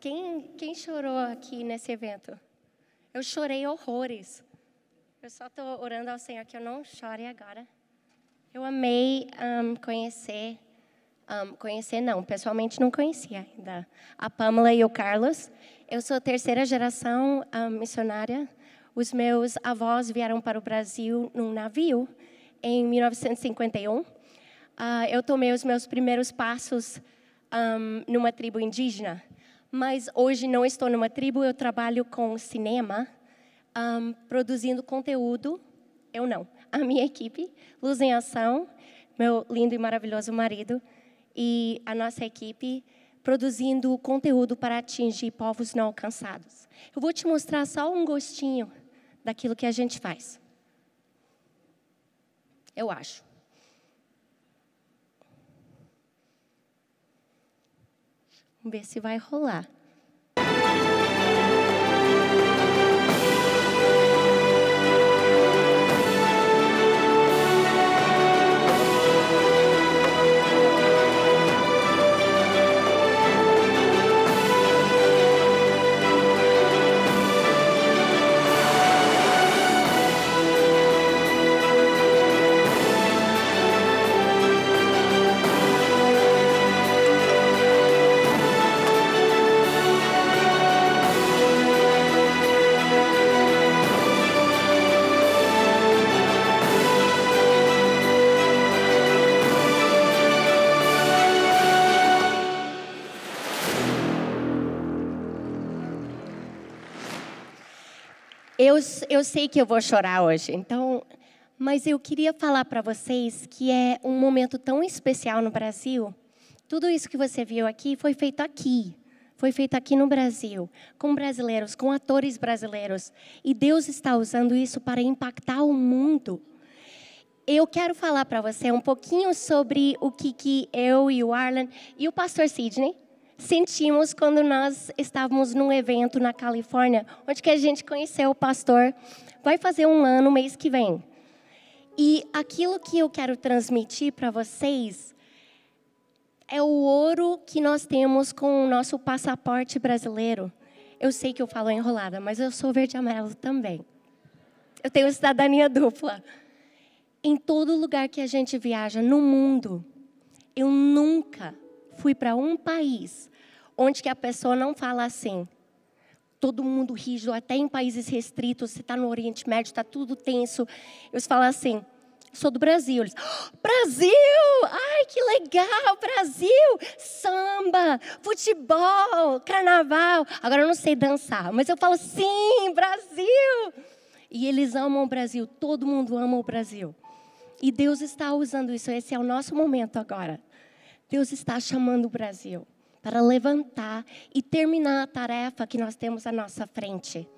Quem, quem chorou aqui nesse evento? Eu chorei horrores. Eu só estou orando ao Senhor que eu não chore agora. Eu amei um, conhecer, um, conhecer não, pessoalmente não conhecia ainda, a Pamela e o Carlos. Eu sou terceira geração um, missionária. Os meus avós vieram para o Brasil num navio em 1951. Uh, ah, eu tomei os meus primeiros passos numa tribo indígena, mas hoje não estou numa tribo, eu trabalho com cinema, produzindo conteúdo. Eu não a minha equipe, Luz em Ação, meu lindo e maravilhoso marido, e a nossa equipe produzindo conteúdo para atingir povos não alcançados. Eu vou te mostrar só um gostinho daquilo que a gente faz. Eu acho. Vamos ver se vai rolar. Eu, eu sei que eu vou chorar hoje, então, mas eu queria falar para vocês que é um momento tão especial no Brasil. Tudo isso que você viu aqui foi feito aqui. Foi feito aqui no Brasil, com brasileiros, com atores brasileiros. E Deus está usando isso para impactar o mundo. Eu quero falar para você um pouquinho sobre o que, que eu e o Arlen e o pastor Sidney sentimos quando nós estávamos num evento na Califórnia, onde que a gente conheceu o pastor. Vai fazer um ano mês que vem. E aquilo que eu quero transmitir para vocês é o ouro que nós temos com o nosso passaporte brasileiro. Eu sei que eu falo enrolada, mas eu sou verde e amarelo também. Eu tenho cidadania dupla. Em todo lugar que a gente viaja no mundo, eu nunca fui para um país onde que a pessoa não fala assim. Todo mundo rígido, até em países restritos, você está no Oriente Médio, está tudo tenso. Eles falam assim, sou do Brasil. Eles, oh, Brasil! Ai, que legal, Brasil! Samba, futebol, carnaval. Agora eu não sei dançar, mas eu falo sim, Brasil! E eles amam o Brasil, todo mundo ama o Brasil. E Deus está usando isso, esse é o nosso momento agora. Deus está chamando o Brasil para levantar e terminar a tarefa que nós temos à nossa frente.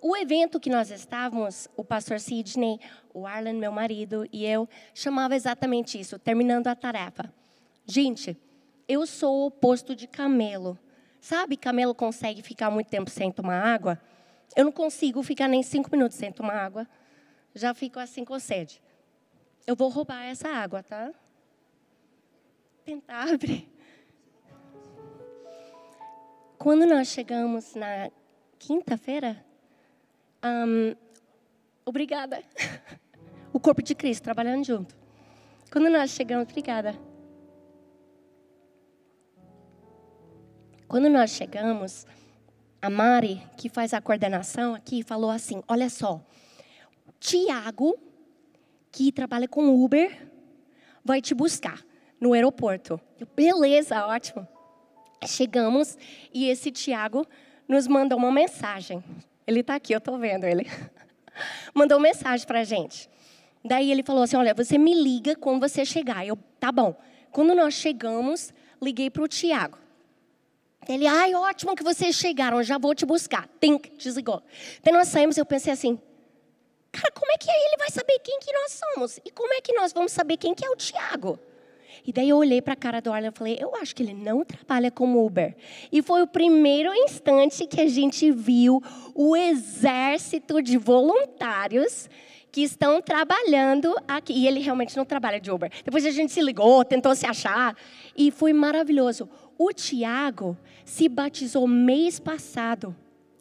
O evento que nós estávamos, o pastor Sidney, o Arlen, meu marido, e eu, chamava exatamente isso, terminando a tarefa. Gente, eu sou o oposto de camelo. Sabe, camelo consegue ficar muito tempo sem tomar água? Eu não consigo ficar nem cinco minutos sem tomar água. Já fico assim com sede. Eu vou roubar essa água, tá? Tentar abrir. Quando nós chegamos na quinta-feira, um, obrigada. o corpo de Cristo trabalhando junto. Quando nós chegamos, obrigada. Quando nós chegamos, a Mari, que faz a coordenação aqui, falou assim: Olha só, Tiago, que trabalha com Uber, vai te buscar no aeroporto. Eu, Beleza, ótimo. Chegamos e esse Tiago nos mandou uma mensagem. Ele está aqui, eu estou vendo ele. mandou uma mensagem para a gente. Daí ele falou assim: Olha, você me liga quando você chegar. Eu, tá bom. Quando nós chegamos, liguei para o Tiago. Ele, ai, ótimo que vocês chegaram, já vou te buscar. Tem, desligou. Daí nós saímos, eu pensei assim, cara, como é que ele vai saber quem que nós somos? E como é que nós vamos saber quem que é o Tiago? E daí eu olhei para a cara do Arlen e falei, eu acho que ele não trabalha como Uber. E foi o primeiro instante que a gente viu o exército de voluntários que estão trabalhando aqui. E ele realmente não trabalha de Uber. Depois a gente se ligou, tentou se achar. E foi maravilhoso. O Tiago se batizou mês passado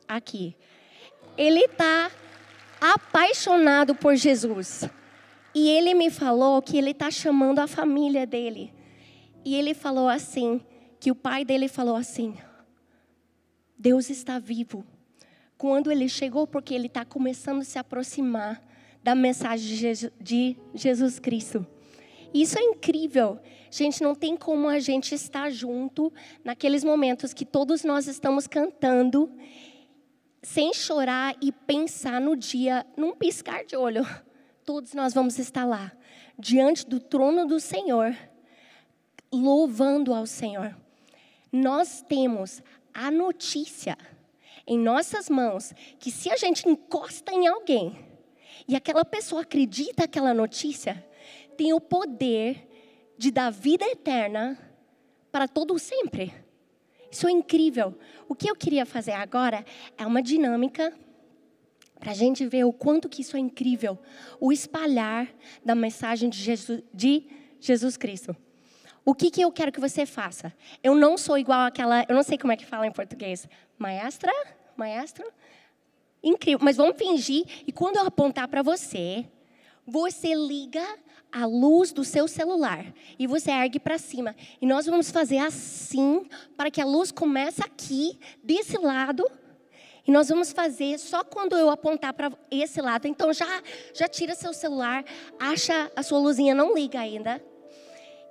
aqui. Ele está apaixonado por Jesus. E ele me falou que ele está chamando a família dele. E ele falou assim, que o pai dele falou assim: Deus está vivo. Quando ele chegou, porque ele está começando a se aproximar da mensagem de Jesus Cristo. Isso é incrível. Gente, não tem como a gente estar junto naqueles momentos que todos nós estamos cantando, sem chorar e pensar no dia, num piscar de olho. Todos nós vamos estar lá, diante do trono do Senhor, louvando ao Senhor. Nós temos a notícia em nossas mãos que se a gente encosta em alguém e aquela pessoa acredita aquela notícia, tem o poder de dar vida eterna para todo sempre. Isso é incrível. O que eu queria fazer agora é uma dinâmica para a gente ver o quanto que isso é incrível, o espalhar da mensagem de Jesus, de Jesus Cristo. O que, que eu quero que você faça? Eu não sou igual àquela, eu não sei como é que fala em português, maestra, maestro, incrível. Mas vamos fingir e quando eu apontar para você, você liga a luz do seu celular e você ergue para cima. E nós vamos fazer assim para que a luz comece aqui desse lado. E nós vamos fazer só quando eu apontar para esse lado. Então já já tira seu celular, acha a sua luzinha não liga ainda.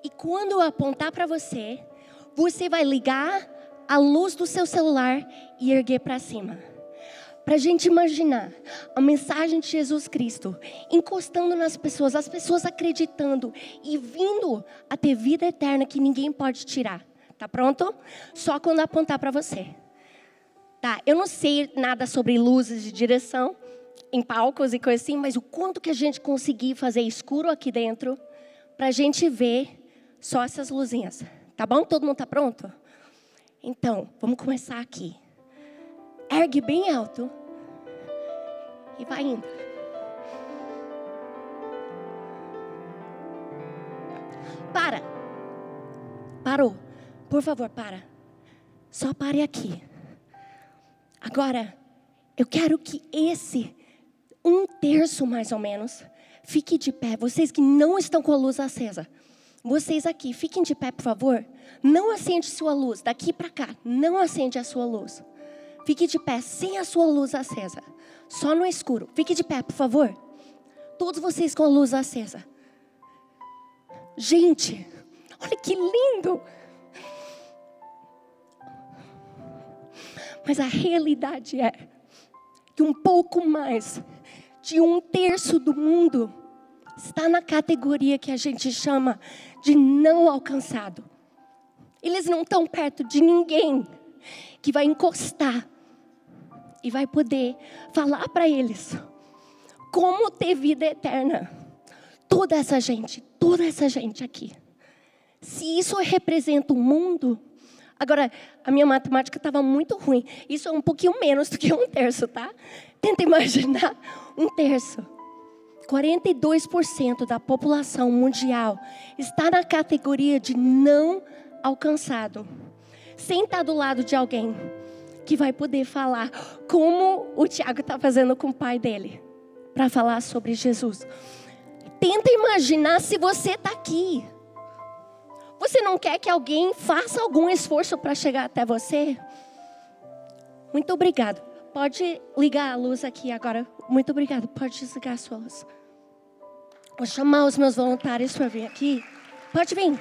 E quando eu apontar para você, você vai ligar a luz do seu celular e erguer para cima para a gente imaginar a mensagem de Jesus Cristo encostando nas pessoas, as pessoas acreditando e vindo a ter vida eterna que ninguém pode tirar. Tá pronto? Só quando apontar para você. Tá, eu não sei nada sobre luzes de direção em palcos e coisas assim, mas o quanto que a gente conseguir fazer escuro aqui dentro para a gente ver só essas luzinhas. Tá bom? Todo mundo tá pronto? Então, vamos começar aqui. Ergue bem alto e vai indo. Para. Parou. Por favor, para. Só pare aqui. Agora, eu quero que esse um terço mais ou menos fique de pé. Vocês que não estão com a luz acesa, vocês aqui, fiquem de pé, por favor. Não acende sua luz daqui para cá. Não acende a sua luz. Fique de pé sem a sua luz acesa só no escuro. Fique de pé, por favor. Todos vocês com a luz acesa. Gente, olha que lindo. Mas a realidade é que um pouco mais de um terço do mundo está na categoria que a gente chama de não alcançado. Eles não estão perto de ninguém que vai encostar e vai poder falar para eles como ter vida eterna. Toda essa gente, toda essa gente aqui. Se isso representa o mundo, agora a minha matemática estava muito ruim. Isso é um pouquinho menos do que um terço, tá? Tenta imaginar um terço. 42% da população mundial está na categoria de não alcançado. Sem estar do lado de alguém que vai poder falar como o Tiago está fazendo com o pai dele, para falar sobre Jesus. Tenta imaginar se você está aqui. Você não quer que alguém faça algum esforço para chegar até você? Muito obrigado. Pode ligar a luz aqui agora. Muito obrigado. Pode desligar a sua luz. Vou chamar os meus voluntários para vir aqui. Pode vir.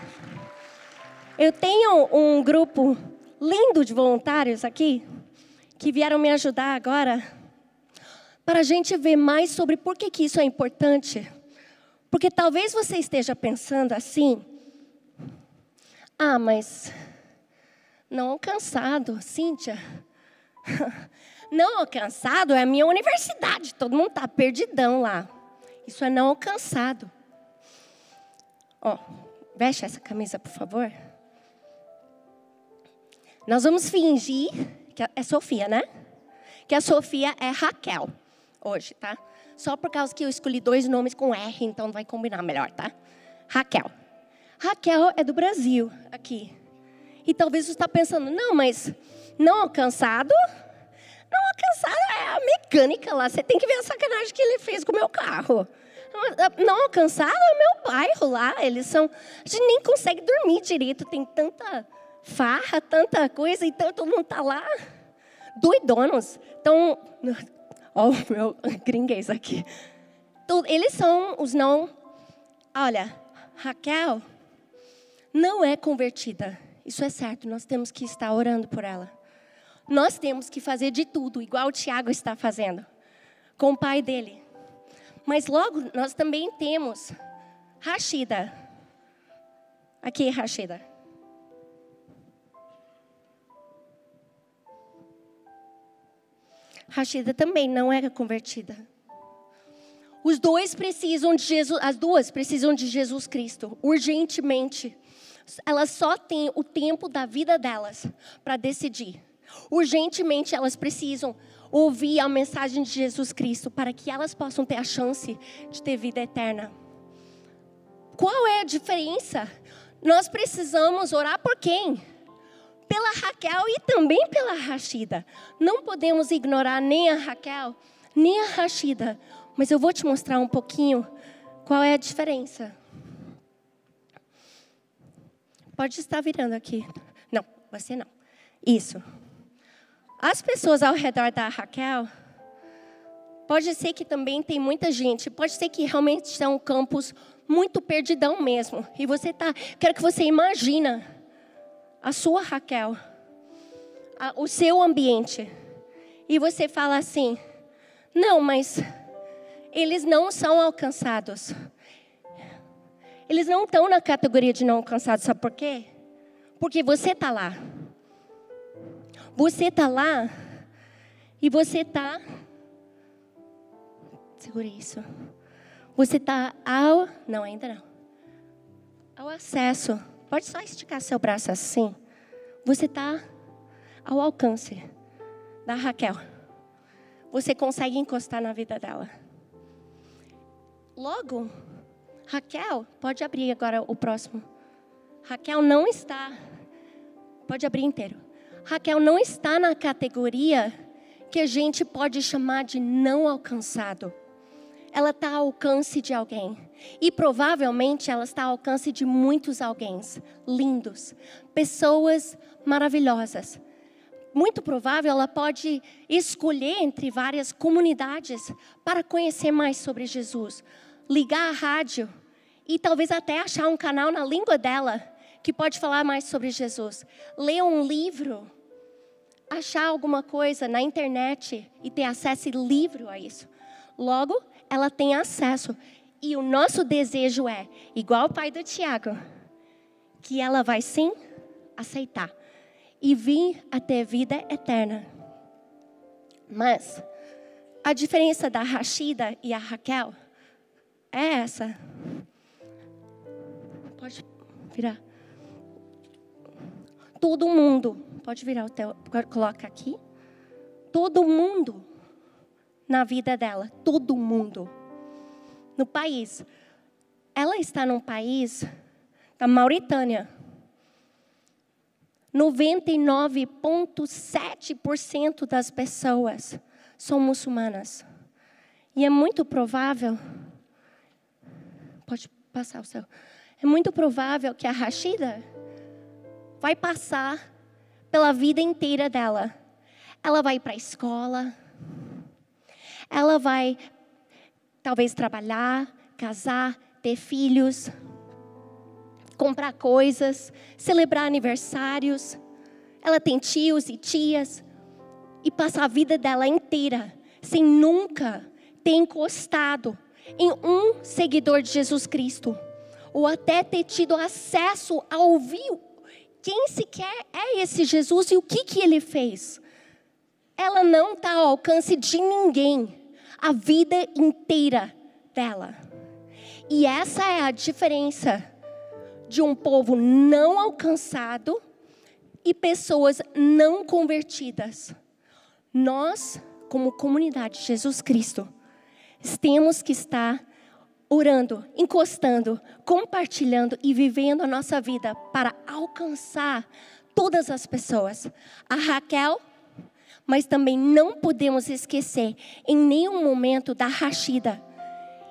Eu tenho um grupo lindo de voluntários aqui que vieram me ajudar agora para a gente ver mais sobre por que, que isso é importante. Porque talvez você esteja pensando assim: ah, mas não alcançado, Cíntia. Não alcançado é a minha universidade, todo mundo está perdidão lá. Isso é não alcançado. Ó, veste essa camisa, por favor. Nós vamos fingir que é Sofia, né? Que a Sofia é Raquel hoje, tá? Só por causa que eu escolhi dois nomes com R, então vai combinar melhor, tá? Raquel. Raquel é do Brasil, aqui. E talvez você está pensando, não, mas não alcançado? Não alcançado é a mecânica lá. Você tem que ver a sacanagem que ele fez com o meu carro. Não alcançado é o meu bairro lá. Eles são. A gente nem consegue dormir direito. Tem tanta farra, tanta coisa, então todo mundo está lá. Doidonos. Então, ó, o meu gringuês aqui. Eles são os não. Olha, Raquel não é convertida. Isso é certo, nós temos que estar orando por ela. Nós temos que fazer de tudo, igual o Tiago está fazendo, com o pai dele. Mas logo nós também temos Rashida. Aqui, Rashida. Rashida também não era convertida. Os dois precisam de Jesus, as duas precisam de Jesus Cristo, urgentemente elas só têm o tempo da vida delas para decidir. Urgentemente elas precisam ouvir a mensagem de Jesus Cristo para que elas possam ter a chance de ter vida eterna. Qual é a diferença? Nós precisamos orar por quem? Pela Raquel e também pela Rashida. Não podemos ignorar nem a Raquel, nem a Rashida. Mas eu vou te mostrar um pouquinho qual é a diferença. Pode estar virando aqui. Não, você não. Isso. As pessoas ao redor da Raquel, pode ser que também tem muita gente, pode ser que realmente são campos muito perdidão mesmo. E você tá, quero que você imagina a sua Raquel, a, o seu ambiente. E você fala assim: "Não, mas eles não são alcançados. Eles não estão na categoria de não alcançados, sabe por quê? Porque você está lá. Você está lá e você está. Segure isso. Você está ao. Não, ainda não. Ao acesso. Pode só esticar seu braço assim. Você está ao alcance da Raquel. Você consegue encostar na vida dela. Logo, Raquel, pode abrir agora o próximo. Raquel não está. Pode abrir inteiro. Raquel não está na categoria que a gente pode chamar de não alcançado. Ela está ao alcance de alguém. E provavelmente ela está ao alcance de muitos alguém lindos, pessoas maravilhosas. Muito provável ela pode escolher entre várias comunidades para conhecer mais sobre Jesus. Ligar a rádio, e talvez até achar um canal na língua dela que pode falar mais sobre Jesus. Ler um livro, achar alguma coisa na internet e ter acesso livre a isso. Logo, ela tem acesso. E o nosso desejo é, igual o pai do Tiago, que ela vai sim aceitar e vir a ter vida eterna. Mas a diferença da Rashida e a Raquel é essa. Pode virar. Todo mundo, pode virar o teu, coloca aqui. Todo mundo na vida dela, todo mundo. No país. Ela está num país da Mauritânia. 99,7% das pessoas são muçulmanas. E é muito provável. Passar o seu é muito provável que a Rashida vai passar pela vida inteira dela. Ela vai para a escola, ela vai talvez trabalhar, casar, ter filhos, comprar coisas, celebrar aniversários. Ela tem tios e tias e passa a vida dela inteira sem nunca ter encostado em um seguidor de Jesus Cristo ou até ter tido acesso a ouvir quem sequer é esse Jesus e o que, que ele fez. Ela não está ao alcance de ninguém a vida inteira dela. E essa é a diferença de um povo não alcançado e pessoas não convertidas. Nós, como comunidade de Jesus Cristo, temos que estar orando, encostando, compartilhando e vivendo a nossa vida para alcançar todas as pessoas. A Raquel, mas também não podemos esquecer em nenhum momento da Rashida.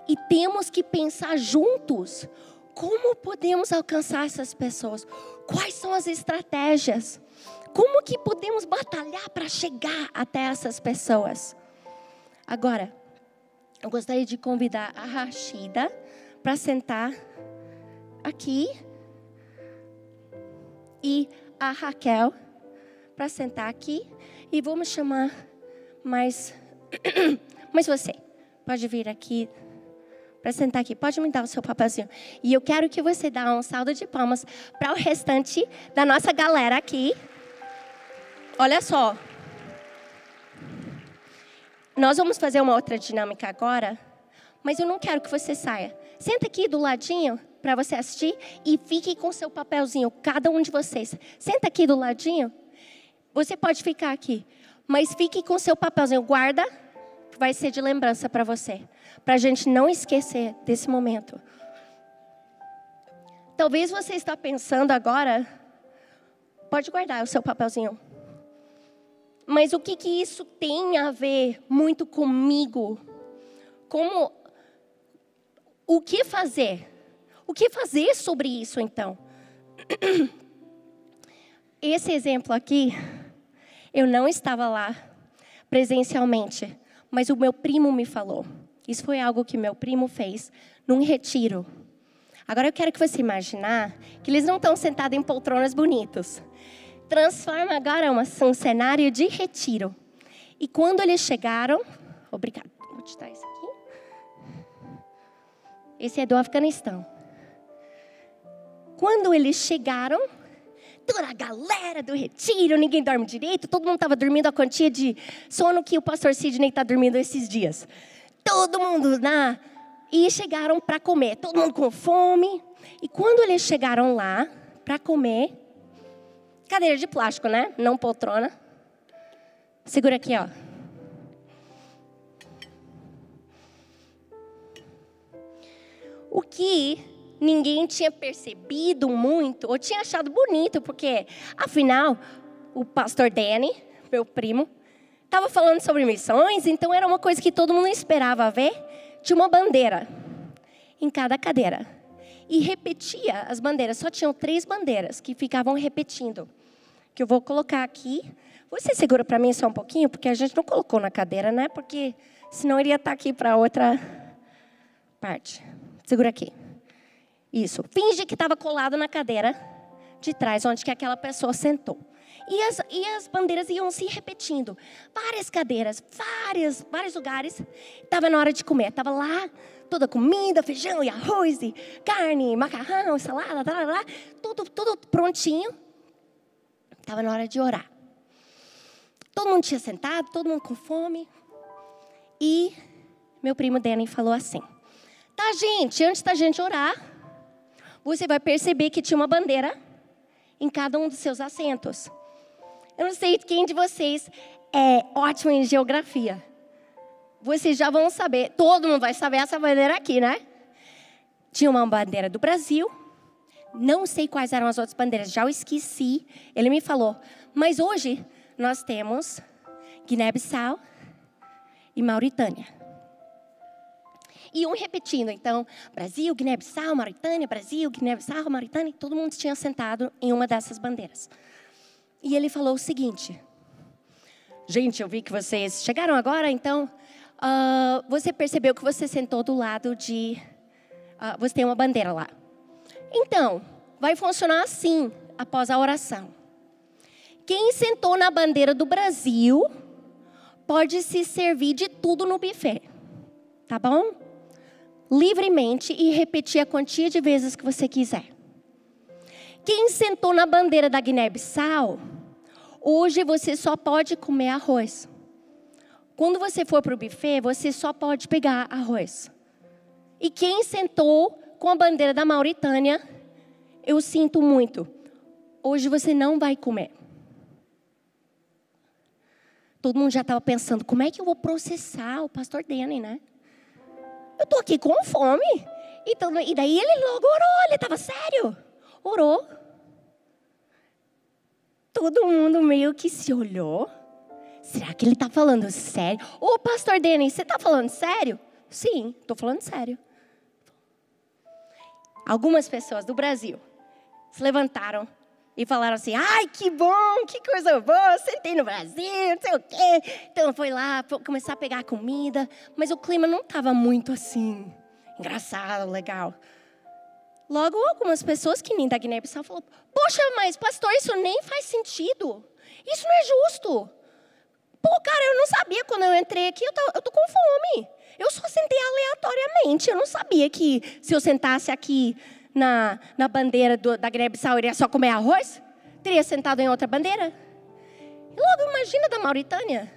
E temos que pensar juntos como podemos alcançar essas pessoas? Quais são as estratégias? Como que podemos batalhar para chegar até essas pessoas? Agora, eu gostaria de convidar a Rashida para sentar aqui e a Raquel para sentar aqui e vamos chamar mais mas você pode vir aqui para sentar aqui. Pode me dar o seu papelzinho. E eu quero que você dê um saldo de palmas para o restante da nossa galera aqui. Olha só. Nós vamos fazer uma outra dinâmica agora, mas eu não quero que você saia. Senta aqui do ladinho para você assistir e fique com seu papelzinho, cada um de vocês. Senta aqui do ladinho. Você pode ficar aqui, mas fique com seu papelzinho. Guarda, vai ser de lembrança para você para a gente não esquecer desse momento. Talvez você está pensando agora, pode guardar o seu papelzinho. Mas o que, que isso tem a ver muito comigo? Como o que fazer? O que fazer sobre isso então? Esse exemplo aqui, eu não estava lá presencialmente, mas o meu primo me falou. Isso foi algo que meu primo fez num retiro. Agora eu quero que você imaginar que eles não estão sentados em poltronas bonitos. Transforma agora uma, um cenário de retiro. E quando eles chegaram, obrigado. Vou tirar isso aqui. Esse é do Afeganistão. Quando eles chegaram, toda a galera do retiro, ninguém dorme direito, todo mundo estava dormindo a quantia de sono que o pastor Sidney está dormindo esses dias todo mundo na e chegaram para comer, todo mundo com fome. E quando eles chegaram lá para comer, cadeira de plástico, né? Não poltrona. Segura aqui, ó. O que ninguém tinha percebido muito, ou tinha achado bonito, porque, afinal, o pastor Danny, meu primo, estava falando sobre missões, então era uma coisa que todo mundo esperava ver. Tinha uma bandeira em cada cadeira. E repetia as bandeiras. Só tinham três bandeiras que ficavam repetindo. Que eu vou colocar aqui. Você segura para mim só um pouquinho, porque a gente não colocou na cadeira, né? Porque senão iria estar tá aqui para outra parte. Segura aqui. Isso. Finge que estava colado na cadeira de trás, onde que aquela pessoa sentou. E as, e as bandeiras iam se repetindo. Várias cadeiras, várias, vários lugares. Estava na hora de comer. Estava lá, toda comida, feijão e arroz, e carne, macarrão, salada, tudo, tudo prontinho. Estava na hora de orar. Todo mundo tinha sentado, todo mundo com fome. E meu primo Danny falou assim: Tá, gente, antes da gente orar, você vai perceber que tinha uma bandeira em cada um dos seus assentos. Eu não sei quem de vocês é ótimo em geografia. Vocês já vão saber, todo mundo vai saber essa bandeira aqui, né? Tinha uma bandeira do Brasil, não sei quais eram as outras bandeiras, já o esqueci. Ele me falou, mas hoje nós temos Guiné-Bissau e Mauritânia. E um repetindo, então, Brasil, Guiné-Bissau, Mauritânia, Brasil, Guiné-Bissau, Mauritânia, todo mundo tinha sentado em uma dessas bandeiras. E ele falou o seguinte: Gente, eu vi que vocês chegaram agora, então uh, você percebeu que você sentou do lado de. Uh, você tem uma bandeira lá. Então, vai funcionar assim após a oração. Quem sentou na bandeira do Brasil pode se servir de tudo no buffet, tá bom? Livremente e repetir a quantia de vezes que você quiser. Quem sentou na bandeira da Guiné-Bissau, hoje você só pode comer arroz. Quando você for para o buffet, você só pode pegar arroz. E quem sentou com a bandeira da Mauritânia, eu sinto muito. Hoje você não vai comer. Todo mundo já estava pensando, como é que eu vou processar o pastor Danny, né? Eu estou aqui com fome. Então, e daí ele logo orou, ele estava sério. Orou. todo mundo meio que se olhou. Será que ele está falando sério? Ô, pastor Denis, você está falando sério? Sim, estou falando sério. Algumas pessoas do Brasil se levantaram e falaram assim: ai, que bom, que coisa boa, sentei no Brasil, não sei o quê. Então foi lá começar a pegar comida, mas o clima não estava muito assim, engraçado, legal. Logo, algumas pessoas que nem da Guiné-Bissau falaram: Poxa, mas pastor, isso nem faz sentido. Isso não é justo. Pô, cara, eu não sabia quando eu entrei aqui, eu tô, eu tô com fome. Eu só sentei aleatoriamente. Eu não sabia que se eu sentasse aqui na, na bandeira do, da eu iria só comer arroz. Teria sentado em outra bandeira. E logo, imagina da Mauritânia.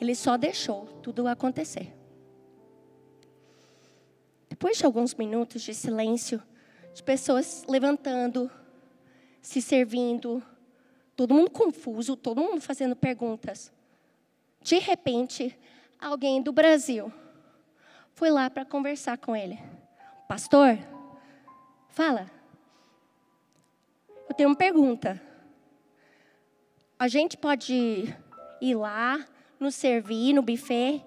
Ele só deixou tudo acontecer. Depois de alguns minutos de silêncio, de pessoas levantando, se servindo, todo mundo confuso, todo mundo fazendo perguntas. De repente, alguém do Brasil foi lá para conversar com ele. Pastor, fala. Eu tenho uma pergunta. A gente pode ir lá, nos servir no buffet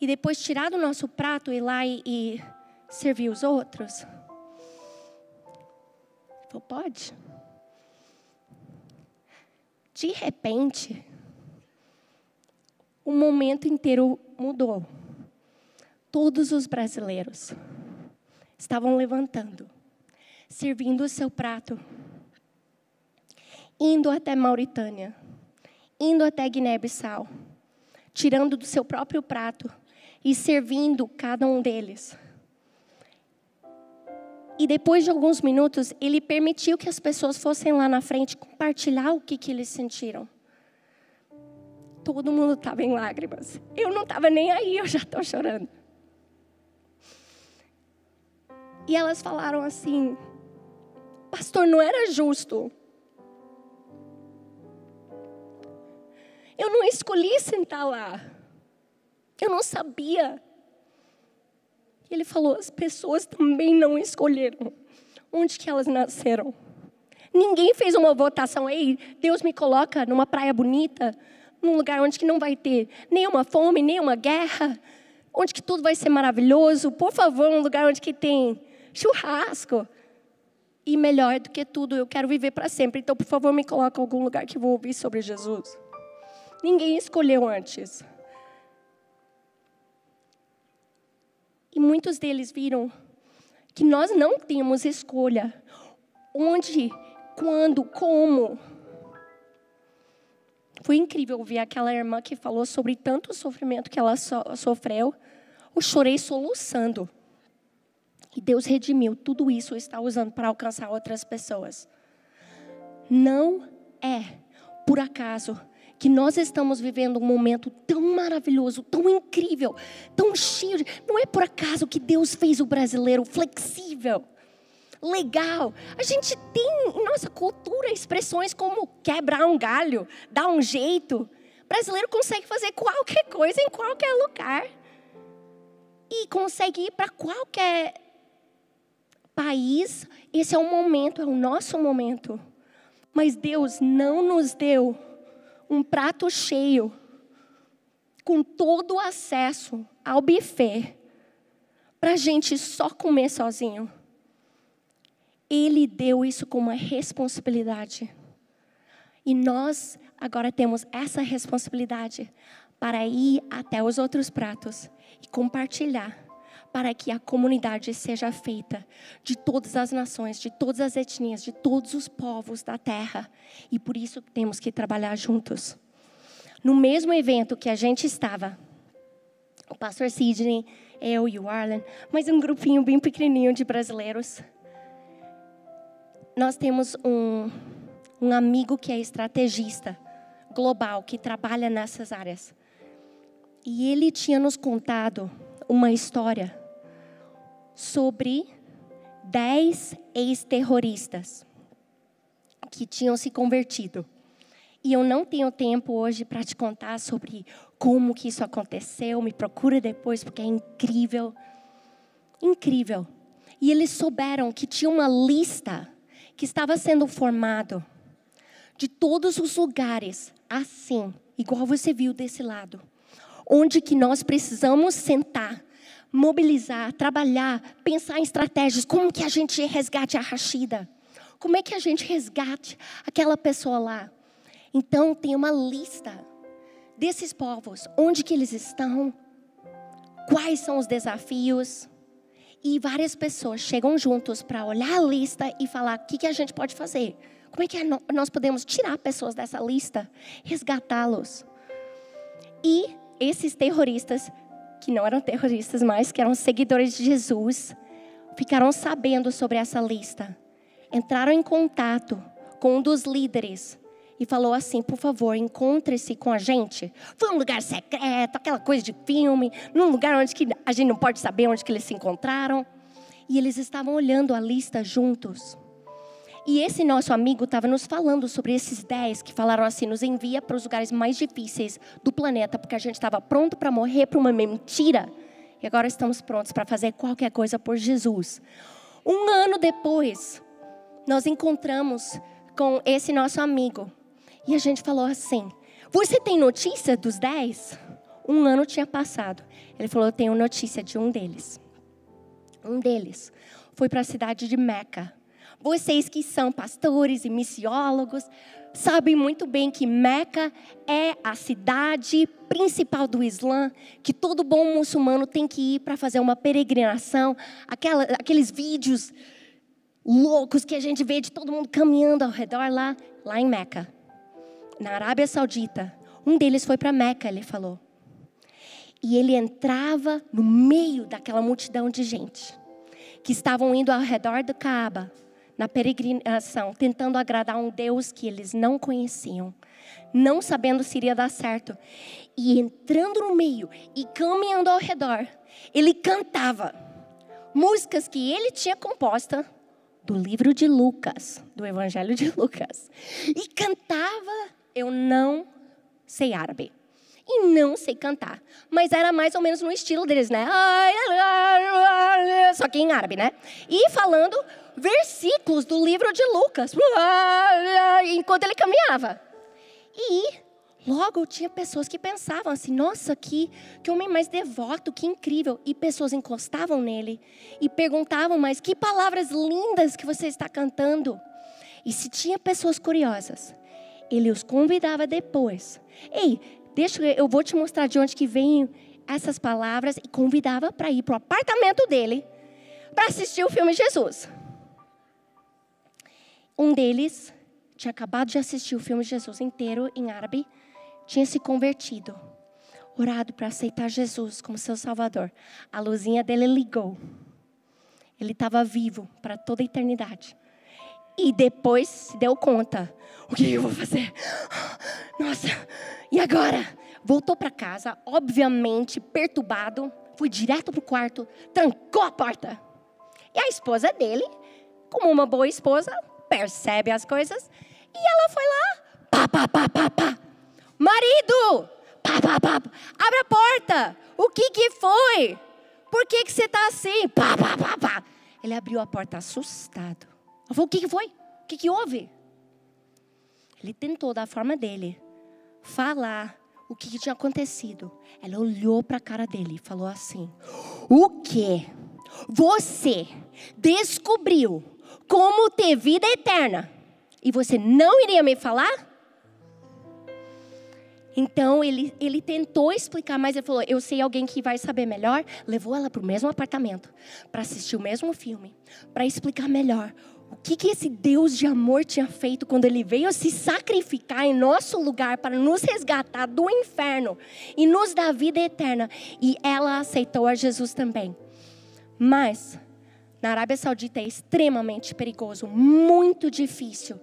e depois tirar do nosso prato e ir lá e, e servir os outros? Ele falou, pode. De repente, o momento inteiro mudou. Todos os brasileiros estavam levantando, servindo o seu prato, indo até Mauritânia, indo até Guiné-Bissau, tirando do seu próprio prato e servindo cada um deles. E depois de alguns minutos, ele permitiu que as pessoas fossem lá na frente compartilhar o que, que eles sentiram. Todo mundo estava em lágrimas. Eu não estava nem aí, eu já estou chorando. E elas falaram assim: Pastor, não era justo. Eu não escolhi sentar lá. Eu não sabia. E ele falou: as pessoas também não escolheram onde que elas nasceram. Ninguém fez uma votação, ei, Deus me coloca numa praia bonita, num lugar onde que não vai ter nenhuma fome, nenhuma guerra, onde que tudo vai ser maravilhoso. Por favor, um lugar onde que tem churrasco. E melhor do que tudo, eu quero viver para sempre. Então, por favor, me coloque em algum lugar que eu vou ouvir sobre Jesus. Ninguém escolheu antes. E muitos deles viram que nós não temos escolha. Onde, quando, como. Foi incrível ver aquela irmã que falou sobre tanto sofrimento que ela so sofreu. Eu chorei soluçando. E Deus redimiu tudo isso está usando para alcançar outras pessoas. Não é por acaso que nós estamos vivendo um momento tão maravilhoso, tão incrível, tão cheio. De... Não é por acaso que Deus fez o brasileiro flexível, legal. A gente tem em nossa cultura expressões como quebrar um galho, dar um jeito. O brasileiro consegue fazer qualquer coisa em qualquer lugar. E consegue ir para qualquer país, esse é o momento, é o nosso momento. Mas Deus não nos deu um prato cheio, com todo o acesso ao buffet, para a gente só comer sozinho. Ele deu isso como uma responsabilidade. E nós agora temos essa responsabilidade para ir até os outros pratos e compartilhar para que a comunidade seja feita de todas as nações, de todas as etnias, de todos os povos da terra. E por isso temos que trabalhar juntos. No mesmo evento que a gente estava, o pastor Sidney, eu e o Arlen, mas um grupinho bem pequenininho de brasileiros. Nós temos um, um amigo que é estrategista global, que trabalha nessas áreas. E ele tinha nos contado uma história sobre dez ex-terroristas que tinham se convertido. E eu não tenho tempo hoje para te contar sobre como que isso aconteceu. Me procura depois porque é incrível, incrível. E eles souberam que tinha uma lista que estava sendo formado de todos os lugares, assim, igual você viu desse lado, onde que nós precisamos sentar, mobilizar, trabalhar, pensar em estratégias, como que a gente resgate a Rashida? Como é que a gente resgate aquela pessoa lá? Então tem uma lista desses povos, onde que eles estão, quais são os desafios, e várias pessoas chegam juntos para olhar a lista e falar o que, que a gente pode fazer. Como é que nós podemos tirar pessoas dessa lista, resgatá-los? E esses terroristas, que não eram terroristas mais, que eram seguidores de Jesus, ficaram sabendo sobre essa lista. Entraram em contato com um dos líderes e falou assim: por favor, encontre-se com a gente. Foi um lugar secreto, aquela coisa de filme, num lugar onde que a gente não pode saber onde que eles se encontraram. E eles estavam olhando a lista juntos. E esse nosso amigo estava nos falando sobre esses dez que falaram assim: nos envia para os lugares mais difíceis do planeta, porque a gente estava pronto para morrer por uma mentira. E agora estamos prontos para fazer qualquer coisa por Jesus. Um ano depois, nós encontramos com esse nosso amigo. E a gente falou assim: Você tem notícia dos dez? Um ano tinha passado. Ele falou: Eu tenho notícia de um deles. Um deles foi para a cidade de Meca. Vocês que são pastores e missiólogos sabem muito bem que Meca é a cidade principal do Islã, que todo bom muçulmano tem que ir para fazer uma peregrinação. Aquela, aqueles vídeos loucos que a gente vê de todo mundo caminhando ao redor lá, lá em Meca na Arábia Saudita. Um deles foi para Meca, ele falou. E ele entrava no meio daquela multidão de gente que estavam indo ao redor do Kaaba, na peregrinação, tentando agradar um Deus que eles não conheciam, não sabendo se iria dar certo. E entrando no meio e caminhando ao redor, ele cantava músicas que ele tinha composta do livro de Lucas, do Evangelho de Lucas. E cantava eu não sei árabe. E não sei cantar. Mas era mais ou menos no estilo deles, né? Só que em árabe, né? E falando versículos do livro de Lucas. Enquanto ele caminhava. E logo tinha pessoas que pensavam assim: nossa, que, que homem mais devoto, que incrível. E pessoas encostavam nele e perguntavam: mas que palavras lindas que você está cantando. E se tinha pessoas curiosas, ele os convidava depois. Ei, deixa eu vou te mostrar de onde que vem essas palavras e convidava para ir para o apartamento dele para assistir o filme Jesus. Um deles tinha acabado de assistir o filme Jesus inteiro em árabe, tinha se convertido, orado para aceitar Jesus como seu Salvador. A luzinha dele ligou. Ele estava vivo para toda a eternidade. E depois se deu conta o que eu vou fazer? Nossa, e agora? Voltou para casa, obviamente perturbado, foi direto para o quarto, trancou a porta. E a esposa dele, como uma boa esposa, percebe as coisas e ela foi lá, pá, pá, pá, pá, pá. Marido, pá, pá, pá, abre a porta. O que que foi? Por que que você está assim? Pá, pá, pá, pá. Ele abriu a porta assustado. Ela falou, o que que foi? O que que houve? Ele tentou, da forma dele, falar o que tinha acontecido. Ela olhou para a cara dele e falou assim: O que? Você descobriu como ter vida eterna e você não iria me falar? Então ele, ele tentou explicar, mas ele falou: Eu sei alguém que vai saber melhor. Levou ela para o mesmo apartamento, para assistir o mesmo filme, para explicar melhor o que, que esse Deus de amor tinha feito quando ele veio se sacrificar em nosso lugar para nos resgatar do inferno e nos dar vida eterna. E ela aceitou a Jesus também. Mas na Arábia Saudita é extremamente perigoso, muito difícil.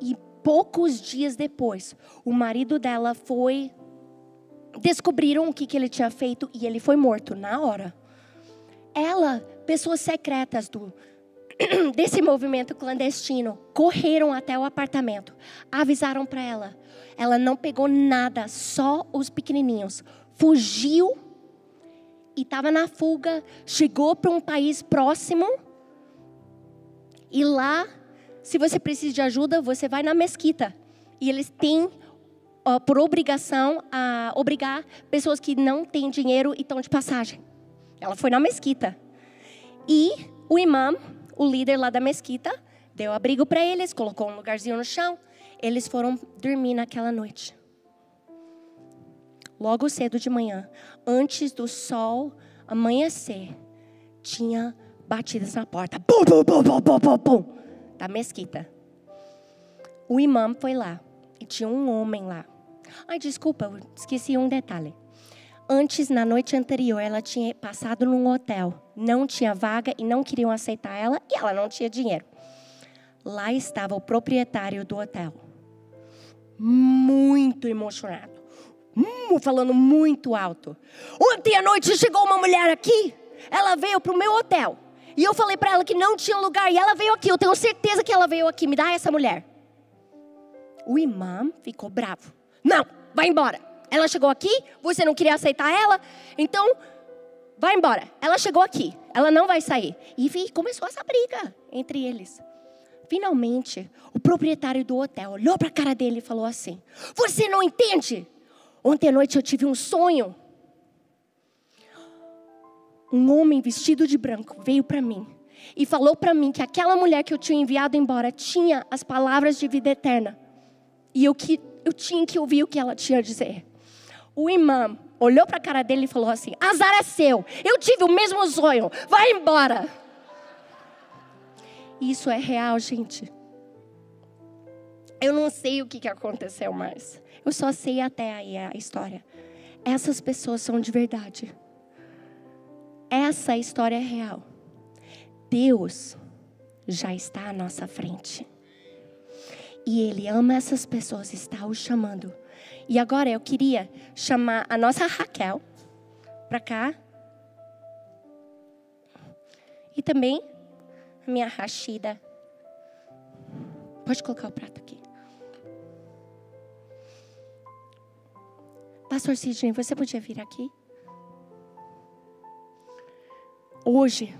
E poucos dias depois, o marido dela foi. Descobriram o que, que ele tinha feito e ele foi morto na hora. Ela, pessoas secretas do, desse movimento clandestino correram até o apartamento, avisaram para ela. Ela não pegou nada, só os pequenininhos. Fugiu e estava na fuga, chegou para um país próximo e lá se você precisa de ajuda, você vai na mesquita. E eles têm por obrigação a obrigar pessoas que não têm dinheiro e estão de passagem. Ela foi na mesquita. E o imã, o líder lá da mesquita, deu abrigo para eles, colocou um lugarzinho no chão. Eles foram dormir naquela noite. Logo cedo de manhã, antes do sol amanhecer, tinha batidas na porta. Pum, pum, pum, pum, pum, pum, da mesquita. O imã foi lá e tinha um homem lá. Ai, desculpa, esqueci um detalhe. Antes, na noite anterior, ela tinha passado num hotel, não tinha vaga e não queriam aceitar ela e ela não tinha dinheiro. Lá estava o proprietário do hotel, muito emocionado, hum, falando muito alto. Ontem à noite chegou uma mulher aqui, ela veio para o meu hotel e eu falei para ela que não tinha lugar e ela veio aqui. Eu tenho certeza que ela veio aqui. Me dá essa mulher. O imã ficou bravo. Não, vai embora. Ela chegou aqui, você não queria aceitar ela, então vai embora. Ela chegou aqui, ela não vai sair. E começou essa briga entre eles. Finalmente, o proprietário do hotel olhou para a cara dele e falou assim: Você não entende? Ontem à noite eu tive um sonho um homem vestido de branco veio para mim e falou para mim que aquela mulher que eu tinha enviado embora tinha as palavras de vida eterna. E eu, que, eu tinha que ouvir o que ela tinha a dizer. O imã olhou para a cara dele e falou assim: Azar é seu, eu tive o mesmo sonho, vai embora. Isso é real, gente. Eu não sei o que, aconteceu mais. Eu só sei até aí a história. Essas pessoas são de verdade. Essa história é real. Deus já está à nossa frente. E Ele ama essas pessoas, está os chamando. E agora eu queria chamar a nossa Raquel para cá. E também a minha Rashida. Pode colocar o prato aqui. Pastor Sidney, você podia vir aqui? Hoje,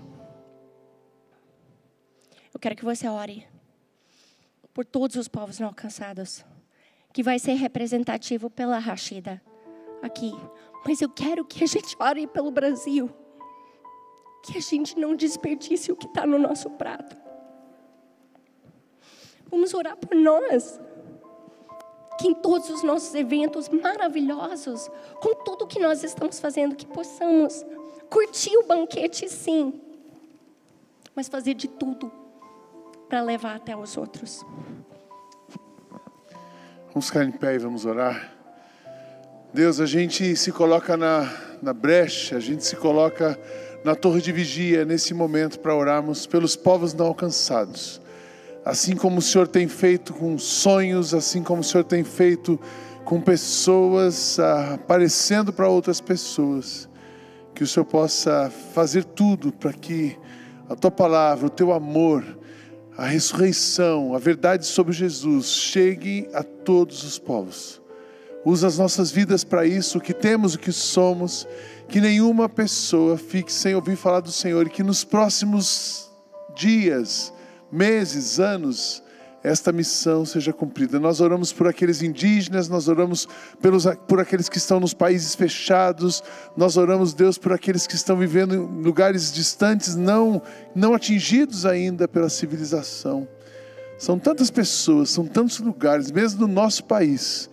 eu quero que você ore por todos os povos não alcançados, que vai ser representativo pela Rashida aqui. Mas eu quero que a gente ore pelo Brasil, que a gente não desperdice o que está no nosso prato. Vamos orar por nós. Que em todos os nossos eventos maravilhosos, com tudo que nós estamos fazendo, que possamos curtir o banquete, sim, mas fazer de tudo para levar até os outros. Vamos ficar em pé e vamos orar. Deus, a gente se coloca na, na brecha, a gente se coloca na torre de vigia nesse momento para orarmos pelos povos não alcançados. Assim como o Senhor tem feito com sonhos, assim como o Senhor tem feito com pessoas ah, aparecendo para outras pessoas que o Senhor possa fazer tudo para que a tua palavra, o teu amor, a ressurreição, a verdade sobre Jesus chegue a todos os povos. Usa as nossas vidas para isso, o que temos, o que somos, que nenhuma pessoa fique sem ouvir falar do Senhor e que nos próximos dias, meses, anos, esta missão seja cumprida. Nós oramos por aqueles indígenas, nós oramos pelos, por aqueles que estão nos países fechados, nós oramos, Deus, por aqueles que estão vivendo em lugares distantes, não, não atingidos ainda pela civilização. São tantas pessoas, são tantos lugares, mesmo no nosso país,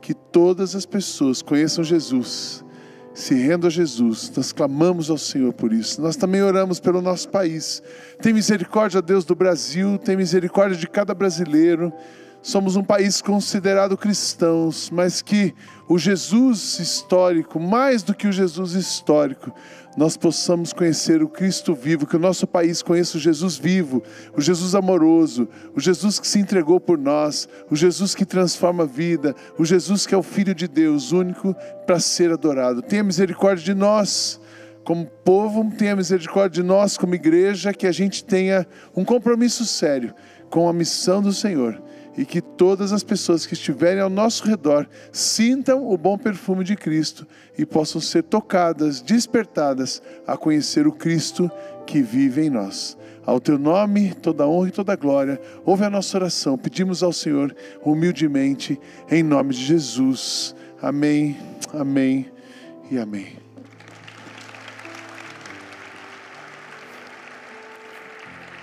que todas as pessoas conheçam Jesus se rendo a Jesus. Nós clamamos ao Senhor por isso. Nós também oramos pelo nosso país. Tem misericórdia, Deus, do Brasil, tem misericórdia de cada brasileiro. Somos um país considerado cristãos, mas que o Jesus histórico, mais do que o Jesus histórico, nós possamos conhecer o Cristo vivo, que o nosso país conheça o Jesus vivo, o Jesus amoroso, o Jesus que se entregou por nós, o Jesus que transforma a vida, o Jesus que é o Filho de Deus, único para ser adorado. Tenha misericórdia de nós como povo, tenha misericórdia de nós como igreja, que a gente tenha um compromisso sério com a missão do Senhor e que todas as pessoas que estiverem ao nosso redor sintam o bom perfume de Cristo e possam ser tocadas, despertadas a conhecer o Cristo que vive em nós. Ao teu nome, toda honra e toda glória. Ouve a nossa oração. Pedimos ao Senhor humildemente, em nome de Jesus. Amém, amém e amém.